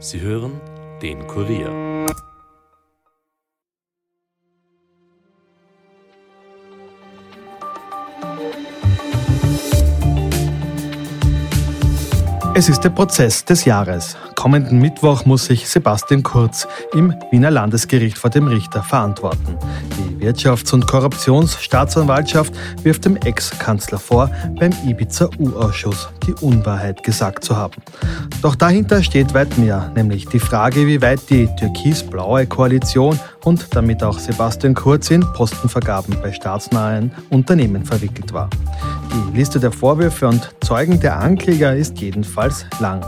Sie hören den Kurier. Es ist der Prozess des Jahres. Kommenden Mittwoch muss sich Sebastian Kurz im Wiener Landesgericht vor dem Richter verantworten. Wirtschafts- und Korruptionsstaatsanwaltschaft wirft dem Ex-Kanzler vor, beim Ibiza-U-Ausschuss die Unwahrheit gesagt zu haben. Doch dahinter steht weit mehr, nämlich die Frage, wie weit die türkis-blaue Koalition und damit auch Sebastian Kurz in Postenvergaben bei staatsnahen Unternehmen verwickelt war. Die Liste der Vorwürfe und Zeugen der Ankläger ist jedenfalls lang.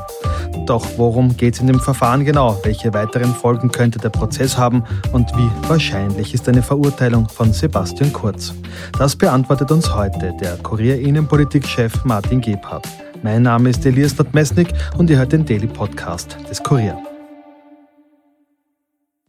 Doch worum geht es in dem Verfahren genau? Welche weiteren Folgen könnte der Prozess haben und wie wahrscheinlich ist eine Verurteilung von Sebastian Kurz? Das beantwortet uns heute der Kurier Innenpolitik-Chef Martin Gebhardt. Mein Name ist Elias Nordmesnik und ihr hört den Daily Podcast des Kurier.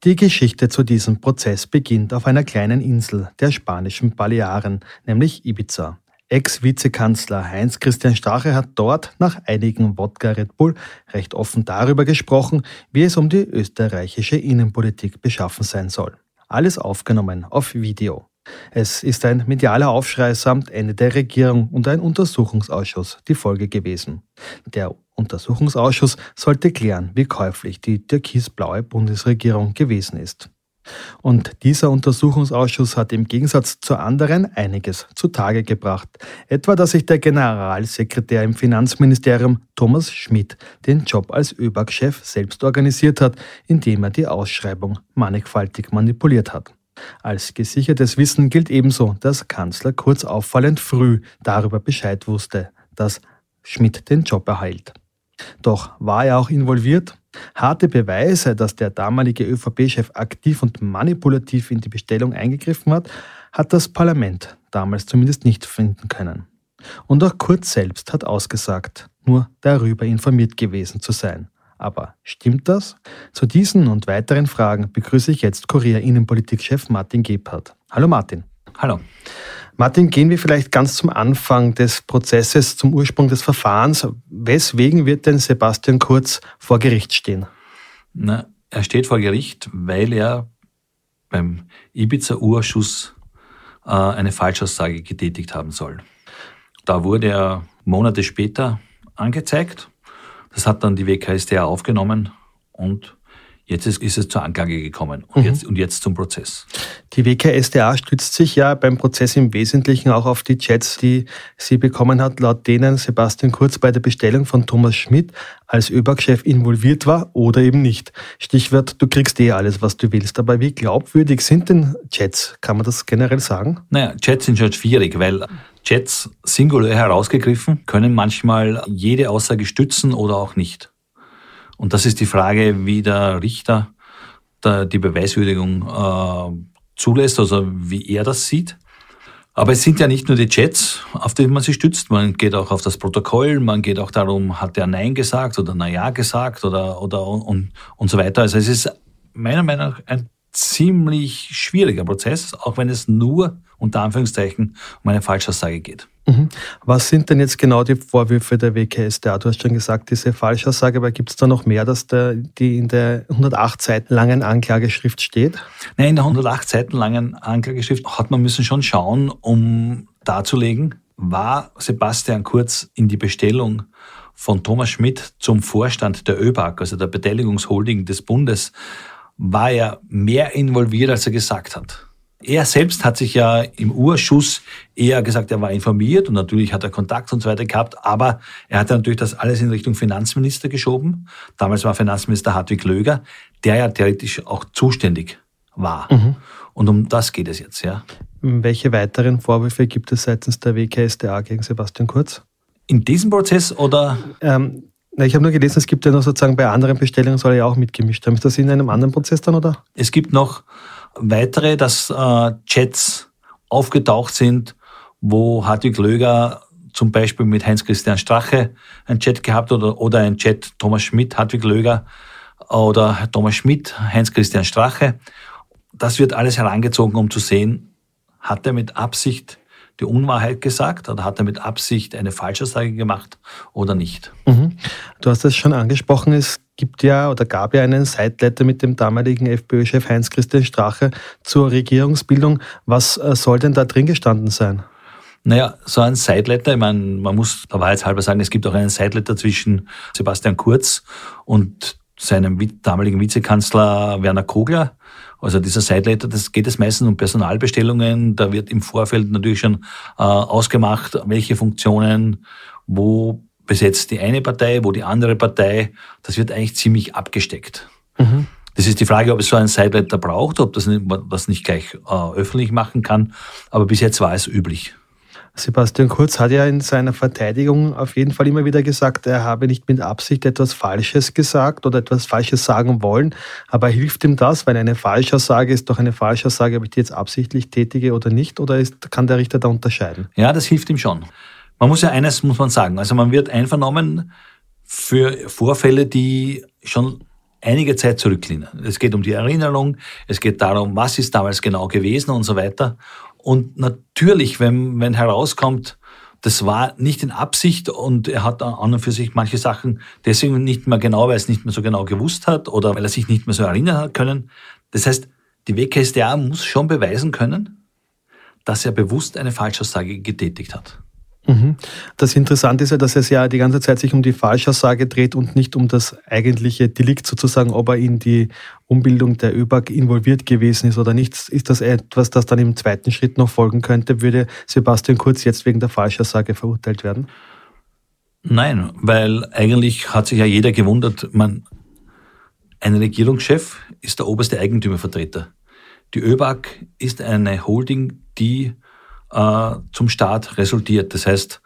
Die Geschichte zu diesem Prozess beginnt auf einer kleinen Insel der spanischen Balearen, nämlich Ibiza. Ex-Vizekanzler Heinz-Christian Strache hat dort nach einigen Wodka Red Bull recht offen darüber gesprochen, wie es um die österreichische Innenpolitik beschaffen sein soll. Alles aufgenommen auf Video. Es ist ein medialer Aufschrei samt Ende der Regierung und ein Untersuchungsausschuss die Folge gewesen. Der Untersuchungsausschuss sollte klären, wie käuflich die türkis-blaue Bundesregierung gewesen ist. Und dieser Untersuchungsausschuss hat im Gegensatz zu anderen einiges zutage gebracht. Etwa, dass sich der Generalsekretär im Finanzministerium Thomas Schmidt den Job als ÖBAG-Chef selbst organisiert hat, indem er die Ausschreibung mannigfaltig manipuliert hat. Als gesichertes Wissen gilt ebenso, dass Kanzler Kurz auffallend früh darüber Bescheid wusste, dass Schmidt den Job erhält. Doch war er auch involviert? Harte Beweise, dass der damalige ÖVP-Chef aktiv und manipulativ in die Bestellung eingegriffen hat, hat das Parlament damals zumindest nicht finden können. Und auch Kurz selbst hat ausgesagt, nur darüber informiert gewesen zu sein. Aber stimmt das? Zu diesen und weiteren Fragen begrüße ich jetzt Kurier Innenpolitik-Chef Martin Gebhardt. Hallo Martin. Hallo. Martin, gehen wir vielleicht ganz zum Anfang des Prozesses, zum Ursprung des Verfahrens. Weswegen wird denn Sebastian Kurz vor Gericht stehen? Na, er steht vor Gericht, weil er beim Ibiza-Urschuss äh, eine Falschaussage getätigt haben soll. Da wurde er Monate später angezeigt. Das hat dann die WKStA aufgenommen und Jetzt ist, ist es zur Anklage gekommen und, mhm. jetzt, und jetzt zum Prozess. Die WKSDA stützt sich ja beim Prozess im Wesentlichen auch auf die Chats, die sie bekommen hat, laut denen Sebastian Kurz bei der Bestellung von Thomas Schmidt als ÖBAG-Chef involviert war oder eben nicht. Stichwort, du kriegst eh alles, was du willst. Aber wie glaubwürdig sind denn Chats? Kann man das generell sagen? Naja, Chats sind schon schwierig, weil Chats singulär herausgegriffen können manchmal jede Aussage stützen oder auch nicht. Und das ist die Frage, wie der Richter die Beweiswürdigung äh, zulässt, also wie er das sieht. Aber es sind ja nicht nur die Chats, auf die man sich stützt. Man geht auch auf das Protokoll, man geht auch darum, hat er Nein gesagt oder Na ja gesagt oder, oder und, und so weiter. Also es ist meiner Meinung nach ein ziemlich schwieriger Prozess, auch wenn es nur unter Anführungszeichen um eine Falschaussage geht. Mhm. Was sind denn jetzt genau die Vorwürfe der WKStA? Du hast schon gesagt, diese Falschaussage, aber gibt es da noch mehr, dass der, die in der 108 Seiten langen Anklageschrift steht? Nein, in der 108 Seiten langen Anklageschrift hat man müssen schon schauen, um darzulegen, war Sebastian Kurz in die Bestellung von Thomas Schmidt zum Vorstand der ÖBAG, also der Beteiligungsholding des Bundes, war er mehr involviert, als er gesagt hat. Er selbst hat sich ja im Urschuss eher gesagt, er war informiert und natürlich hat er Kontakt und so weiter gehabt, aber er hat natürlich das alles in Richtung Finanzminister geschoben. Damals war Finanzminister Hartwig Löger, der ja theoretisch auch zuständig war. Mhm. Und um das geht es jetzt, ja. Welche weiteren Vorwürfe gibt es seitens der WKSDA gegen Sebastian Kurz? In diesem Prozess oder? Ähm, ich habe nur gelesen, es gibt ja noch sozusagen bei anderen Bestellungen soll er ja auch mitgemischt haben. Ist das in einem anderen Prozess dann, oder? Es gibt noch weitere, dass äh, Chats aufgetaucht sind, wo Hartwig Löger zum Beispiel mit Heinz-Christian Strache ein Chat gehabt oder, oder ein Chat Thomas Schmidt, Hartwig Löger oder Thomas Schmidt, Heinz-Christian Strache. Das wird alles herangezogen, um zu sehen, hat er mit Absicht die Unwahrheit gesagt oder hat er mit Absicht eine Falschaussage gemacht oder nicht. Mhm. Du hast es schon angesprochen, es gibt ja oder gab ja einen Sideletter mit dem damaligen FPÖ-Chef Heinz-Christian Strache zur Regierungsbildung. Was äh, soll denn da drin gestanden sein? Naja, so ein Sideletter, ich meine, man muss der Wahrheit halber sagen, es gibt auch einen Sideletter zwischen Sebastian Kurz und seinem damaligen Vizekanzler Werner Kogler. Also dieser Sideletter, das geht es meistens um Personalbestellungen. Da wird im Vorfeld natürlich schon äh, ausgemacht, welche Funktionen, wo besetzt die eine Partei, wo die andere Partei. Das wird eigentlich ziemlich abgesteckt. Mhm. Das ist die Frage, ob es so ein Sideletter braucht, ob das nicht, das nicht gleich äh, öffentlich machen kann. Aber bis jetzt war es üblich. Sebastian Kurz hat ja in seiner Verteidigung auf jeden Fall immer wieder gesagt, er habe nicht mit Absicht etwas Falsches gesagt oder etwas Falsches sagen wollen. Aber hilft ihm das? Weil eine Falschaussage ist doch eine Falschaussage, ob ich die jetzt absichtlich tätige oder nicht? Oder ist, kann der Richter da unterscheiden? Ja, das hilft ihm schon. Man muss ja eines, muss man sagen. Also man wird einvernommen für Vorfälle, die schon einige Zeit zurückliegen. Es geht um die Erinnerung, es geht darum, was ist damals genau gewesen und so weiter. Und natürlich, wenn, wenn herauskommt, das war nicht in Absicht und er hat an und für sich manche Sachen deswegen nicht mehr genau, weil er es nicht mehr so genau gewusst hat oder weil er sich nicht mehr so erinnern hat können. Das heißt, die WKSDA muss schon beweisen können, dass er bewusst eine Falschaussage getätigt hat. Mhm. Das Interessante ist ja, dass es ja die ganze Zeit sich um die Falschaussage dreht und nicht um das eigentliche Delikt sozusagen, ob er in die Umbildung der ÖBAG involviert gewesen ist oder nicht. Ist das etwas, das dann im zweiten Schritt noch folgen könnte? Würde Sebastian Kurz jetzt wegen der Falschaussage verurteilt werden? Nein, weil eigentlich hat sich ja jeder gewundert, man, ein Regierungschef ist der oberste Eigentümervertreter. Die ÖBAG ist eine Holding, die äh, zum Staat resultiert. Das heißt,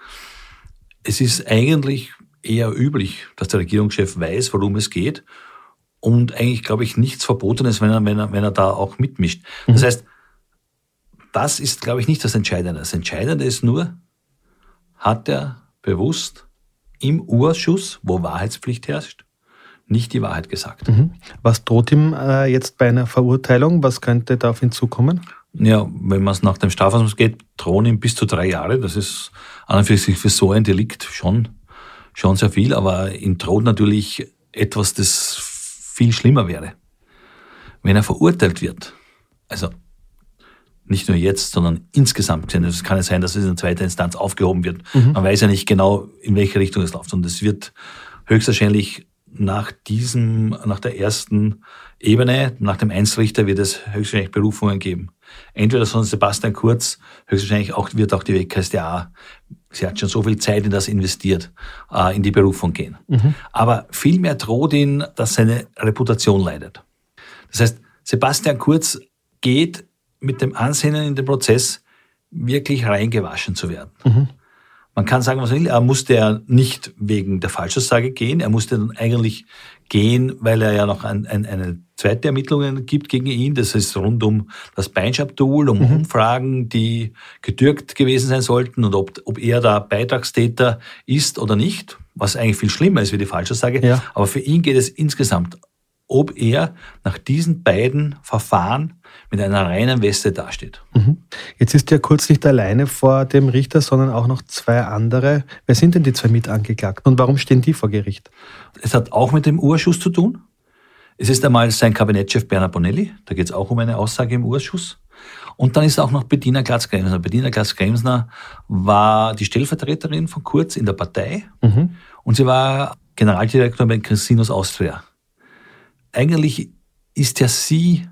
es ist eigentlich eher üblich, dass der Regierungschef weiß, worum es geht und eigentlich, glaube ich, nichts Verbotenes, wenn er, wenn er, wenn er da auch mitmischt. Das mhm. heißt, das ist, glaube ich, nicht das Entscheidende. Das Entscheidende ist nur, hat er bewusst im Urschuss, wo Wahrheitspflicht herrscht, nicht die Wahrheit gesagt. Mhm. Was droht ihm äh, jetzt bei einer Verurteilung? Was könnte da auf ihn zukommen? Ja, wenn man es nach dem Strafverfahren geht, drohen ihm bis zu drei Jahre. Das ist an und für sich für so ein Delikt schon, schon sehr viel, aber ihm droht natürlich etwas, das viel schlimmer wäre. Wenn er verurteilt wird, also nicht nur jetzt, sondern insgesamt gesehen. Also es kann ja sein, dass es in zweiter Instanz aufgehoben wird. Mhm. Man weiß ja nicht genau, in welche Richtung es läuft. Und es wird höchstwahrscheinlich nach diesem, nach der ersten Ebene, nach dem Einzelrichter wird es höchstwahrscheinlich Berufungen geben. Entweder von Sebastian Kurz, höchstwahrscheinlich auch, wird auch die WKSDA, sie hat schon so viel Zeit in das investiert, äh, in die Berufung gehen. Mhm. Aber vielmehr droht ihn, dass seine Reputation leidet. Das heißt, Sebastian Kurz geht mit dem Ansehen in den Prozess, wirklich reingewaschen zu werden. Mhm. Man kann sagen, was man will, er musste ja nicht wegen der Falschaussage gehen, er musste dann eigentlich gehen, weil er ja noch ein, ein, eine zweite Ermittlungen gibt gegen ihn. Das ist rund um das Beinschab-Tool, um mhm. Umfragen, die getürkt gewesen sein sollten und ob, ob er da Beitragstäter ist oder nicht, was eigentlich viel schlimmer ist wie die Falschaussage. Ja. Aber für ihn geht es insgesamt, ob er nach diesen beiden Verfahren mit einer reinen Weste dasteht. Mhm. Jetzt ist er kurz nicht alleine vor dem Richter, sondern auch noch zwei andere. Wer sind denn die zwei Mitangeklagten und warum stehen die vor Gericht? Es hat auch mit dem Urschuss zu tun. Es ist einmal sein Kabinettschef Bernhard Bonelli, da geht es auch um eine Aussage im Urschuss. Und dann ist auch noch Bettina Glatz-Kremsner. Bettina Glatz-Kremsner war die Stellvertreterin von Kurz in der Partei mhm. und sie war Generaldirektorin bei Casinos Austria. Eigentlich ist ja sie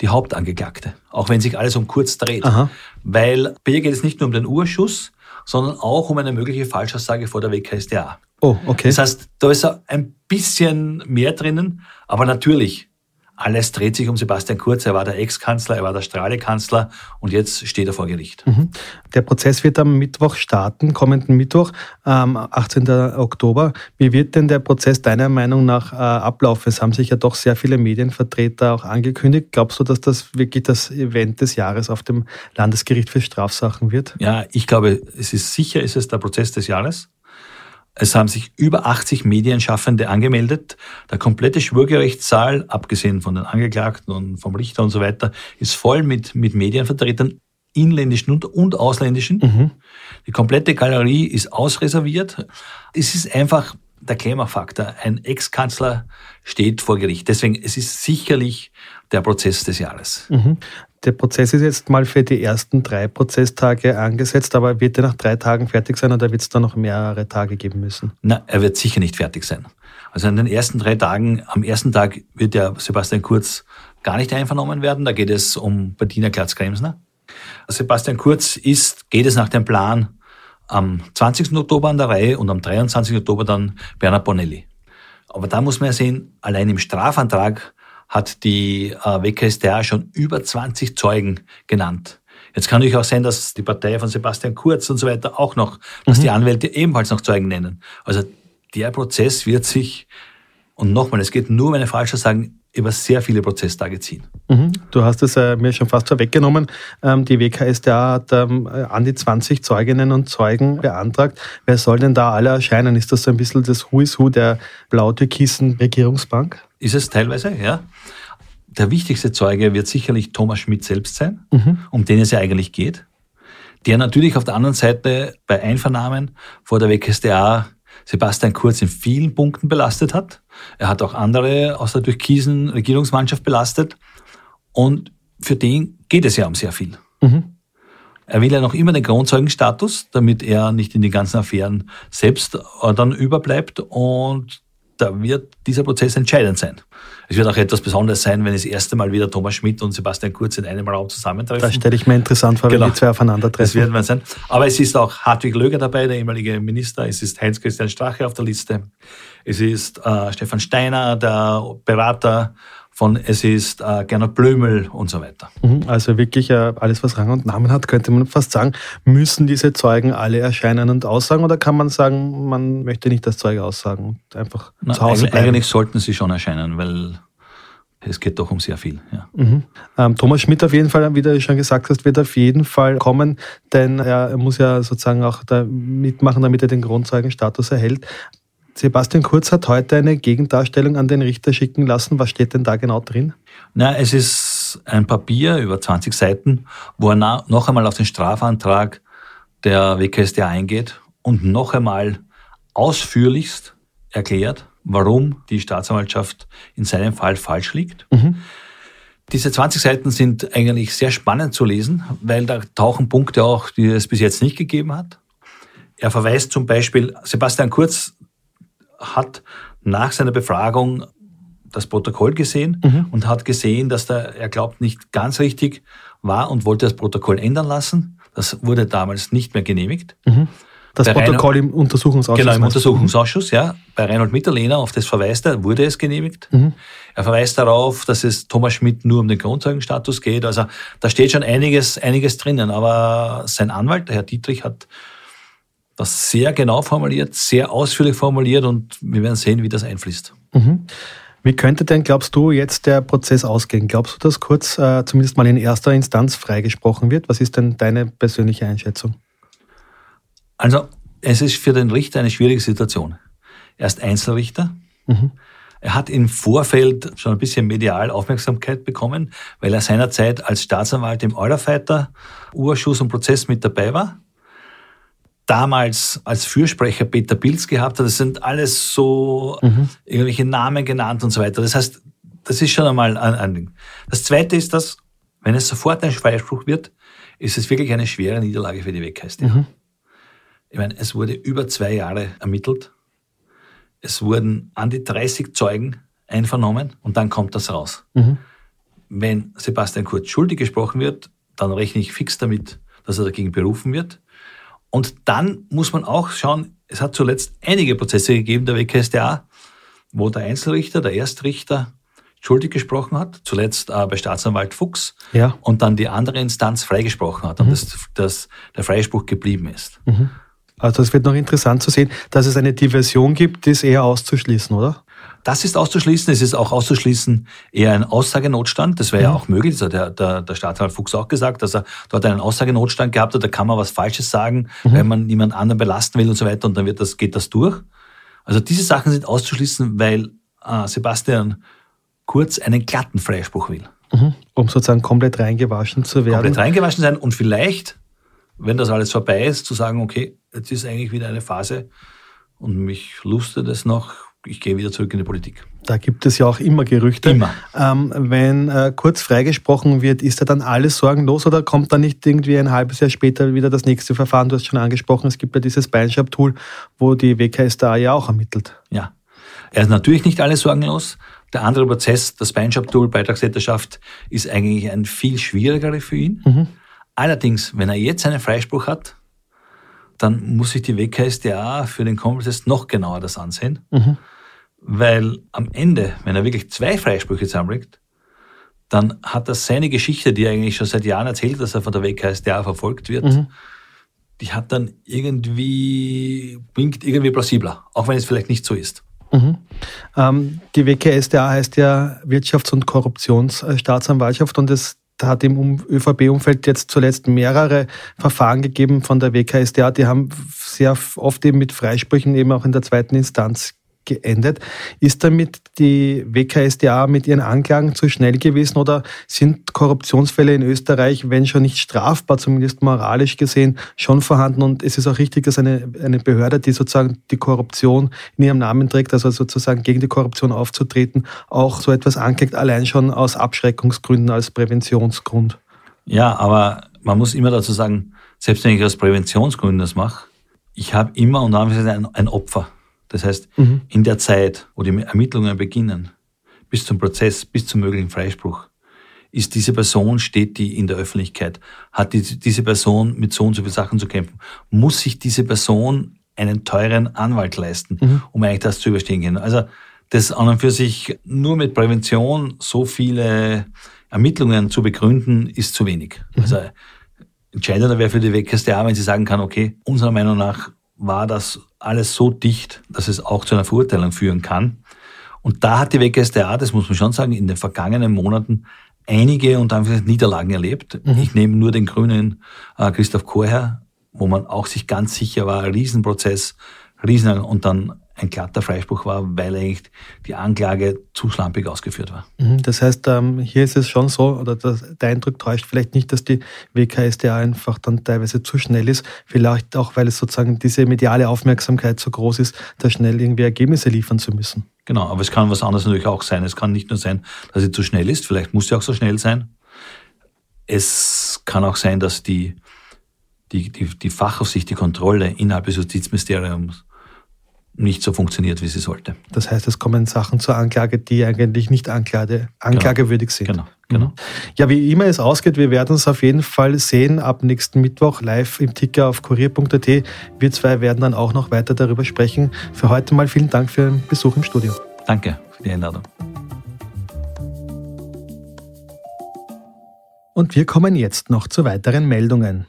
die Hauptangeklagte, auch wenn sich alles um Kurz dreht. Aha. Weil bei ihr geht es nicht nur um den Urschuss, sondern auch um eine mögliche Falschaussage vor der WKSDA. Oh, okay. Das heißt, da ist ein bisschen mehr drinnen, aber natürlich, alles dreht sich um Sebastian Kurz. Er war der Ex-Kanzler, er war der Strahle-Kanzler und jetzt steht er vor Gericht. Mhm. Der Prozess wird am Mittwoch starten, kommenden Mittwoch, ähm, 18. Oktober. Wie wird denn der Prozess deiner Meinung nach äh, ablaufen? Es haben sich ja doch sehr viele Medienvertreter auch angekündigt. Glaubst du, dass das wirklich das Event des Jahres auf dem Landesgericht für Strafsachen wird? Ja, ich glaube, es ist sicher, ist es der Prozess des Jahres. Es haben sich über 80 Medienschaffende angemeldet. Der komplette Schwurgerichtssaal, abgesehen von den Angeklagten und vom Richter und so weiter, ist voll mit, mit Medienvertretern. inländischen und, und ausländischen. Mhm. Die komplette Galerie ist ausreserviert. Es ist einfach der Klimafaktor. Ein Ex-Kanzler steht vor Gericht. Deswegen, es ist sicherlich der Prozess des Jahres. Mhm. Der Prozess ist jetzt mal für die ersten drei Prozesstage angesetzt, aber wird er nach drei Tagen fertig sein oder wird es da noch mehrere Tage geben müssen? Na, er wird sicher nicht fertig sein. Also an den ersten drei Tagen, am ersten Tag wird ja Sebastian Kurz gar nicht einvernommen werden. Da geht es um Bettina Glatz-Kremsner. Sebastian Kurz ist, geht es nach dem Plan, am 20. Oktober an der Reihe und am 23. Oktober dann Bernhard Bonelli. Aber da muss man ja sehen, allein im Strafantrag hat die äh, WKStA schon über 20 Zeugen genannt. Jetzt kann natürlich auch sein, dass die Partei von Sebastian Kurz und so weiter auch noch, dass Mhm. die Anwälte ebenfalls noch Zeugen nennen. Also der Prozess wird sich, und nochmal, es geht nur, wenn ich falsch sagen, über sehr viele Prozesstage ziehen. Mhm. Du hast es äh, mir schon fast vorweggenommen. Ähm, die WKStA hat ähm, äh, an die 20 Zeuginnen und Zeugen beantragt. Wer soll denn da alle erscheinen? Ist das so ein bisschen das Who is Who der blau-türkisen Regierungsbank? Ist es teilweise, ja. Der wichtigste Zeuge wird sicherlich Thomas Schmidt selbst sein, um den es ja eigentlich geht. Der natürlich auf der anderen Seite bei Einvernahmen vor der WKStA Sebastian Kurz in vielen Punkten belastet hat. Er hat auch andere aus der türkisen Regierungsmannschaft belastet. Und für den geht es ja um sehr viel. Mhm. Er will ja noch immer den Grundzeugenstatus, damit er nicht in die ganzen Affären selbst äh, dann überbleibt. Und da wird dieser Prozess entscheidend sein. Es wird auch etwas Besonderes sein, wenn das erste Mal wieder Thomas Schmidt und Sebastian Kurz in einem Raum zusammentreffen. Das stelle ich mir interessant vor, Genau. wenn die zwei Das aufeinandertreffen. wird man sein. Aber es ist auch Hartwig Löger dabei, der ehemalige Minister. Es ist Heinz-Christian Strache auf der Liste. Es ist äh, Stefan Steiner, der Berater von, es ist äh, Gernot Blömel und so weiter. Mhm, Also wirklich äh, alles, was Rang und Namen hat, könnte man fast sagen. Müssen diese Zeugen alle erscheinen und aussagen oder kann man sagen, man möchte nicht das Zeuge aussagen und einfach Na, zu Hause eigentlich, bleiben? eigentlich sollten sie schon erscheinen, weil es geht doch um sehr viel. Ja. Mhm. Ähm, Thomas Schmidt auf jeden Fall, wie du schon gesagt hast, wird auf jeden Fall kommen, denn er muss ja sozusagen auch da mitmachen, damit er den Grundzeugenstatus erhält. Sebastian Kurz hat heute eine Gegendarstellung an den Richter schicken lassen. Was steht denn da genau drin? Na, es ist ein Papier über 20 Seiten, wo er noch einmal auf den Strafantrag der WKStA eingeht und noch einmal ausführlichst erklärt, warum die Staatsanwaltschaft in seinem Fall falsch liegt. Diese 20 Seiten sind eigentlich sehr spannend zu lesen, weil da tauchen Punkte auch, die es bis jetzt nicht gegeben hat. Er verweist zum Beispiel, Sebastian Kurz hat nach seiner Befragung das Protokoll gesehen und hat gesehen, dass da, er glaubt, nicht ganz richtig war und wollte das Protokoll ändern lassen. Das wurde damals nicht mehr genehmigt. Das Bei Protokoll im Untersuchungsausschuss. Genau, im? Untersuchungsausschuss, ja. Bei Reinhold Mitterlehner, auf das verweist er, wurde es genehmigt. Er verweist darauf, dass es Thomas Schmidt nur um den Grundzeugenstatus geht. Also da steht schon einiges, einiges drinnen. Aber sein Anwalt, der Herr Dietrich, hat das sehr genau formuliert, sehr ausführlich formuliert und wir werden sehen, wie das einfließt. Wie könnte denn, glaubst du, jetzt der Prozess ausgehen? Glaubst du, dass Kurz äh, zumindest mal in erster Instanz freigesprochen wird? Was ist denn deine persönliche Einschätzung? Also, es ist für den Richter eine schwierige Situation. Er ist Einzelrichter. Er hat im Vorfeld schon ein bisschen medial Aufmerksamkeit bekommen, weil er seinerzeit als Staatsanwalt im Eurofighter Urschuss und Prozess mit dabei war. Damals als Fürsprecher Peter Pilz gehabt hat. Das sind alles so irgendwelche Namen genannt und so weiter. Das heißt, das ist schon einmal ein, ein Ding. Das Zweite ist, dass, wenn es sofort ein Freispruch wird, ist es wirklich eine schwere Niederlage für die WKStA. Ich meine, es wurde über zwei Jahre ermittelt. Es wurden an die 30 Zeugen einvernommen und dann kommt das raus. Wenn Sebastian Kurz schuldig gesprochen wird, dann rechne ich fix damit, dass er dagegen berufen wird. Und dann muss man auch schauen, es hat zuletzt einige Prozesse gegeben der WKStA, wo der Einzelrichter, der Erstrichter schuldig gesprochen hat, zuletzt äh, bei Staatsanwalt Fuchs Ja. und dann die andere Instanz freigesprochen hat und dass, dass der Freispruch geblieben ist. Also es wird noch interessant zu sehen, dass es eine Diversion gibt, die ist eher auszuschließen, oder? Das ist auszuschließen. Es ist auch auszuschließen eher ein Aussagenotstand. Das wäre ja auch möglich. Das hat der, der, der Staatsanwalt Fuchs auch gesagt, dass er dort einen Aussagenotstand gehabt hat. Da kann man was Falsches sagen, wenn man niemand anderen belasten will und so weiter. Und dann wird das, geht das durch. Also diese Sachen sind auszuschließen, weil äh, Sebastian Kurz einen glatten Freispruch will. Mhm. Um sozusagen komplett reingewaschen zu werden. Komplett reingewaschen sein und vielleicht, wenn das alles vorbei ist, zu sagen, okay, jetzt ist eigentlich wieder eine Phase und mich lustet es noch, ich gehe wieder zurück in die Politik. Da gibt es ja auch immer Gerüchte. Immer. Ähm, wenn äh, kurz freigesprochen wird, ist da dann alles sorgenlos oder kommt da nicht irgendwie ein halbes Jahr später wieder das nächste Verfahren? Du hast schon angesprochen, es gibt ja dieses Beinschab-Tool, wo die WKSDA ja auch ermittelt. Ja. Er ist natürlich nicht alles sorgenlos. Der andere Prozess, das Beinschab-Tool, Beitragstäterschaft, ist eigentlich ein viel schwierigerer für ihn. Mhm. Allerdings, wenn er jetzt einen Freispruch hat, dann muss sich die WKSDA für den Komplettest noch genauer das ansehen. Mhm. Weil am Ende, wenn er wirklich zwei Freisprüche zusammenlegt, dann hat er seine Geschichte, die er eigentlich schon seit Jahren erzählt, dass er von der WKSDA verfolgt wird, mhm. die hat dann irgendwie, winkt irgendwie plausibler, auch wenn es vielleicht nicht so ist. Mhm. Ähm, die WKSDA heißt ja Wirtschafts- und Korruptionsstaatsanwaltschaft und es hat im ÖVP-Umfeld jetzt zuletzt mehrere Verfahren gegeben von der WKSDA. Die haben sehr oft eben mit Freisprüchen eben auch in der zweiten Instanz geendet. Ist damit die WKSDA mit ihren Anklagen zu schnell gewesen oder sind Korruptionsfälle in Österreich, wenn schon nicht strafbar, zumindest moralisch gesehen, schon vorhanden? Und es ist auch richtig, dass eine, eine Behörde, die sozusagen die Korruption in ihrem Namen trägt, also sozusagen gegen die Korruption aufzutreten, auch so etwas anklagt, allein schon aus Abschreckungsgründen als Präventionsgrund. Ja, aber man muss immer dazu sagen, selbst wenn ich aus Präventionsgründen das mache, ich habe immer und ein, ein Opfer. Das heißt, mhm. in der Zeit, wo die Ermittlungen beginnen, bis zum Prozess, bis zum möglichen Freispruch, ist diese Person, steht die in der Öffentlichkeit, hat die, diese Person mit so und so vielen Sachen zu kämpfen, muss sich diese Person einen teuren Anwalt leisten, mhm. um eigentlich das zu überstehen können. Also das an und für sich nur mit Prävention so viele Ermittlungen zu begründen, ist zu wenig. Mhm. Also entscheidender wäre für die WKStA, wenn sie sagen kann, okay, unserer Meinung nach war das alles so dicht, dass es auch zu einer Verurteilung führen kann. Und da hat die WGStA, das muss man schon sagen, in den vergangenen Monaten einige und einfach Niederlagen erlebt. Mhm. Ich nehme nur den grünen äh, Christoph Chor wo man auch sich ganz sicher war, Riesenprozess, Riesen und dann ein glatter Freispruch war, weil eigentlich die Anklage zu schlampig ausgeführt war. Mhm, das heißt, ähm, hier ist es schon so, oder der Eindruck täuscht vielleicht nicht, dass die WKSDA einfach dann teilweise zu schnell ist, vielleicht auch, weil es sozusagen diese mediale Aufmerksamkeit so groß ist, da schnell irgendwie Ergebnisse liefern zu müssen. Genau, aber es kann was anderes natürlich auch sein. Es kann nicht nur sein, dass sie zu schnell ist, vielleicht muss sie auch so schnell sein. Es kann auch sein, dass die, die, die, die Fachaufsicht, die Kontrolle innerhalb des Justizministeriums nicht so funktioniert, wie sie sollte. Das heißt, es kommen Sachen zur Anklage, die eigentlich nicht anklage, anklagewürdig sind. Genau, genau. Mhm. Ja, wie immer es ausgeht, wir werden es auf jeden Fall sehen. Ab nächsten Mittwoch live im Ticker auf kurier.at. Wir zwei werden dann auch noch weiter darüber sprechen. Für heute mal vielen Dank für den Besuch im Studio. Danke für die Einladung. Und wir kommen jetzt noch zu weiteren Meldungen.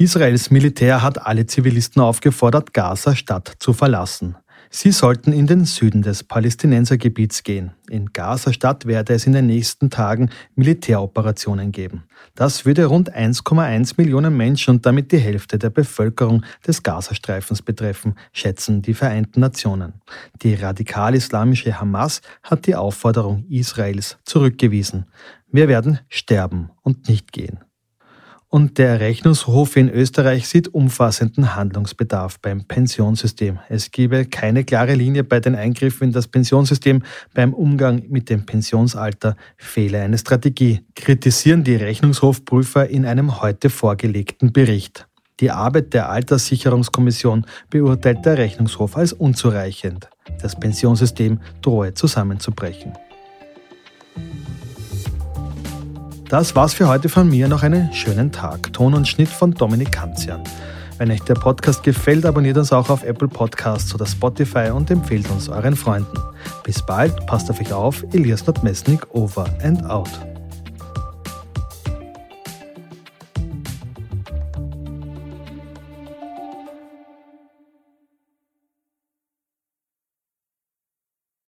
Israels Militär hat alle Zivilisten aufgefordert, Gaza-Stadt zu verlassen. Sie sollten in den Süden des Palästinensergebiets gehen. In Gaza-Stadt werde es in den nächsten Tagen Militäroperationen geben. Das würde rund 1,1 Millionen Menschen und damit die Hälfte der Bevölkerung des Gazastreifens betreffen, schätzen die Vereinten Nationen. Die radikal-islamische Hamas hat die Aufforderung Israels zurückgewiesen. Wir werden sterben und nicht gehen. Und der Rechnungshof in Österreich sieht umfassenden Handlungsbedarf beim Pensionssystem. Es gebe keine klare Linie bei den Eingriffen in das Pensionssystem. Beim Umgang mit dem Pensionsalter fehle eine Strategie, kritisieren die Rechnungshofprüfer in einem heute vorgelegten Bericht. Die Arbeit der Alterssicherungskommission beurteilt der Rechnungshof als unzureichend. Das Pensionssystem drohe zusammenzubrechen. Das war's für heute von mir. Noch einen schönen Tag. Ton und Schnitt von Dominik Kanzian. Wenn euch der Podcast gefällt, abonniert uns auch auf Apple Podcasts oder Spotify und empfehlt uns euren Freunden. Bis bald, passt auf euch auf. Elias Nordmesnik over and out.